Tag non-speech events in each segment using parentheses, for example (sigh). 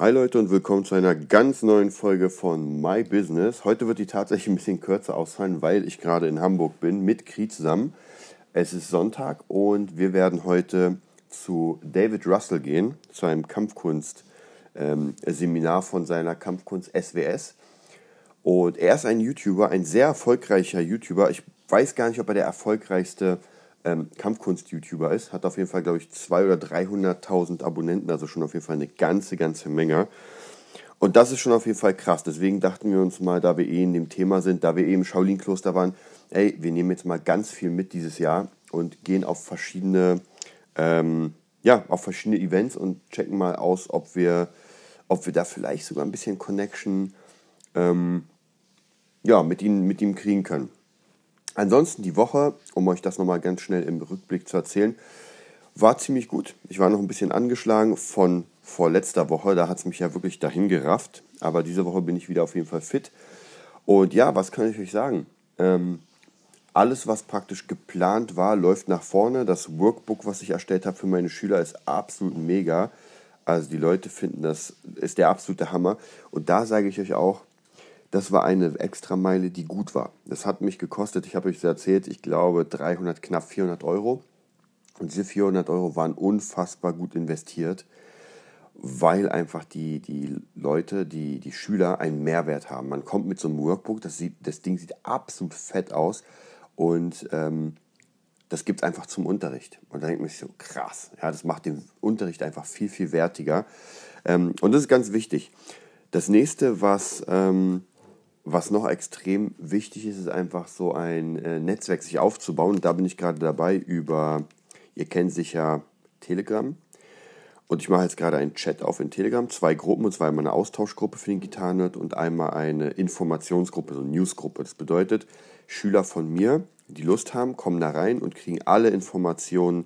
Hi Leute und willkommen zu einer ganz neuen Folge von My Business. Heute wird die tatsächlich ein bisschen kürzer ausfallen, weil ich gerade in Hamburg bin mit Kri zusammen. Es ist Sonntag und wir werden heute zu David Russell gehen, zu einem Kampfkunst-Seminar ähm, von seiner Kampfkunst SWS. Und er ist ein YouTuber, ein sehr erfolgreicher YouTuber. Ich weiß gar nicht, ob er der erfolgreichste ähm, Kampfkunst-YouTuber ist. Hat auf jeden Fall, glaube ich, 200.000 oder 300.000 Abonnenten, also schon auf jeden Fall eine ganze, ganze Menge. Und das ist schon auf jeden Fall krass. Deswegen dachten wir uns mal, da wir eh in dem Thema sind, da wir eh im Shaolin-Kloster waren, ey, wir nehmen jetzt mal ganz viel mit dieses Jahr und gehen auf verschiedene, ähm, ja, auf verschiedene Events und checken mal aus, ob wir, ob wir da vielleicht sogar ein bisschen Connection ähm, ja, mit, ihm, mit ihm kriegen können. Ansonsten die Woche, um euch das nochmal ganz schnell im Rückblick zu erzählen, war ziemlich gut. Ich war noch ein bisschen angeschlagen von vorletzter Woche. Da hat es mich ja wirklich dahin gerafft. Aber diese Woche bin ich wieder auf jeden Fall fit. Und ja, was kann ich euch sagen? Ähm, alles, was praktisch geplant war, läuft nach vorne. Das Workbook, was ich erstellt habe für meine Schüler, ist absolut mega. Also die Leute finden, das ist der absolute Hammer. Und da sage ich euch auch, das war eine Extrameile, die gut war. Das hat mich gekostet, ich habe euch erzählt, ich glaube 300, knapp 400 Euro. Und diese 400 Euro waren unfassbar gut investiert, weil einfach die, die Leute, die, die Schüler einen Mehrwert haben. Man kommt mit so einem Workbook, das, sieht, das Ding sieht absolut fett aus und ähm, das gibt es einfach zum Unterricht. Und da denkt man sich so, krass, ja, das macht den Unterricht einfach viel, viel wertiger. Ähm, und das ist ganz wichtig. Das nächste, was ähm, was noch extrem wichtig ist, ist einfach so ein äh, Netzwerk sich aufzubauen. Da bin ich gerade dabei über, ihr kennt sicher Telegram. Und ich mache jetzt gerade einen Chat auf in Telegram, zwei Gruppen, und zwar einmal eine Austauschgruppe für den Gitarrenerd und einmal eine Informationsgruppe, so eine Newsgruppe. Das bedeutet, Schüler von mir, die Lust haben, kommen da rein und kriegen alle Informationen,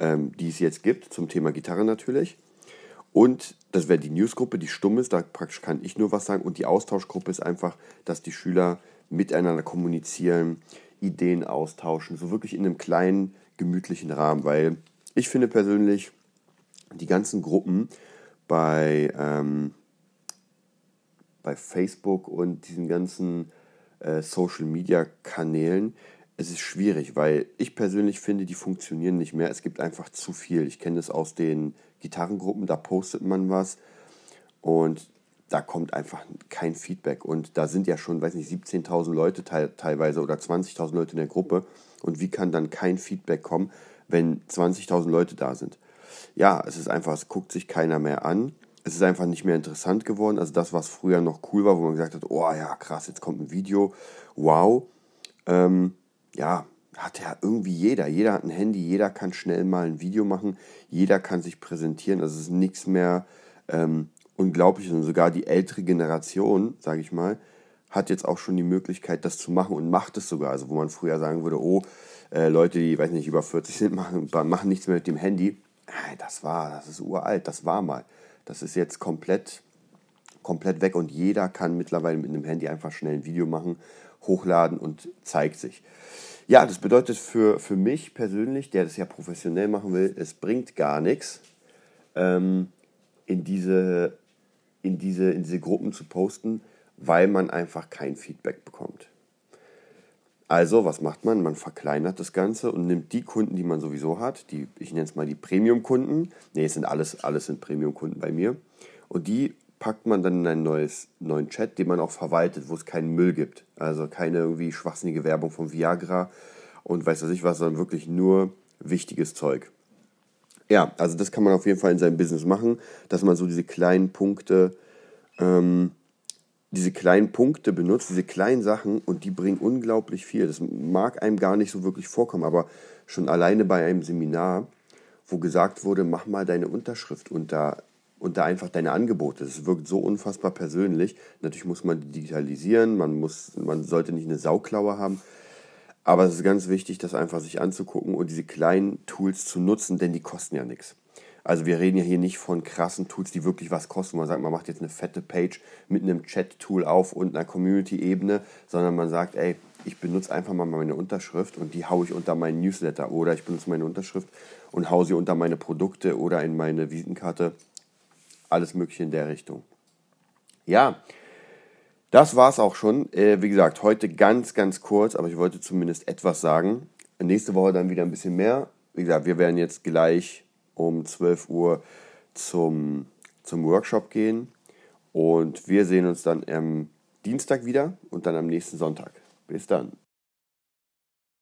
ähm, die es jetzt gibt, zum Thema Gitarre natürlich. Und das wäre die Newsgruppe, die stumm ist, da praktisch kann ich nur was sagen. Und die Austauschgruppe ist einfach, dass die Schüler miteinander kommunizieren, Ideen austauschen, so wirklich in einem kleinen, gemütlichen Rahmen. Weil ich finde persönlich, die ganzen Gruppen bei, ähm, bei Facebook und diesen ganzen äh, Social-Media-Kanälen, es ist schwierig, weil ich persönlich finde, die funktionieren nicht mehr. Es gibt einfach zu viel. Ich kenne das aus den Gitarrengruppen, da postet man was und da kommt einfach kein Feedback. Und da sind ja schon, weiß nicht, 17.000 Leute te teilweise oder 20.000 Leute in der Gruppe. Und wie kann dann kein Feedback kommen, wenn 20.000 Leute da sind? Ja, es ist einfach, es guckt sich keiner mehr an. Es ist einfach nicht mehr interessant geworden. Also das, was früher noch cool war, wo man gesagt hat, oh ja, krass, jetzt kommt ein Video, wow. Ähm, ja, hat ja irgendwie jeder. Jeder hat ein Handy, jeder kann schnell mal ein Video machen, jeder kann sich präsentieren. Es ist nichts mehr ähm, Unglaubliches. Und sogar die ältere Generation, sage ich mal, hat jetzt auch schon die Möglichkeit, das zu machen und macht es sogar. Also wo man früher sagen würde, oh, äh, Leute, die, weiß nicht, über 40 sind, (laughs) machen, machen nichts mehr mit dem Handy. Das war, das ist uralt, das war mal. Das ist jetzt komplett, komplett weg und jeder kann mittlerweile mit einem Handy einfach schnell ein Video machen hochladen und zeigt sich. Ja, das bedeutet für, für mich persönlich, der das ja professionell machen will, es bringt gar nichts, ähm, in, diese, in, diese, in diese Gruppen zu posten, weil man einfach kein Feedback bekommt. Also, was macht man? Man verkleinert das Ganze und nimmt die Kunden, die man sowieso hat, die, ich nenne es mal die Premium-Kunden. Ne, es sind alles, alles sind Premium-Kunden bei mir. Und die packt man dann in einen neues, neuen Chat, den man auch verwaltet, wo es keinen Müll gibt. Also keine irgendwie schwachsinnige Werbung von Viagra und weiß was ich was, sondern wirklich nur wichtiges Zeug. Ja, also das kann man auf jeden Fall in seinem Business machen, dass man so diese kleinen Punkte, ähm, diese kleinen Punkte benutzt, diese kleinen Sachen und die bringen unglaublich viel. Das mag einem gar nicht so wirklich vorkommen, aber schon alleine bei einem Seminar, wo gesagt wurde, mach mal deine Unterschrift unter und da einfach deine Angebote. Das wirkt so unfassbar persönlich. Natürlich muss man digitalisieren, man, muss, man sollte nicht eine Sauklaue haben. Aber es ist ganz wichtig, das einfach sich anzugucken und diese kleinen Tools zu nutzen, denn die kosten ja nichts. Also wir reden ja hier nicht von krassen Tools, die wirklich was kosten. Man sagt, man macht jetzt eine fette Page mit einem Chat-Tool auf und einer Community-Ebene, sondern man sagt, ey, ich benutze einfach mal meine Unterschrift und die haue ich unter meinen Newsletter oder ich benutze meine Unterschrift und haue sie unter meine Produkte oder in meine Visitenkarte alles Mögliche in der Richtung. Ja, das war es auch schon. Äh, wie gesagt, heute ganz, ganz kurz, aber ich wollte zumindest etwas sagen. Nächste Woche dann wieder ein bisschen mehr. Wie gesagt, wir werden jetzt gleich um 12 Uhr zum, zum Workshop gehen. Und wir sehen uns dann am Dienstag wieder und dann am nächsten Sonntag. Bis dann.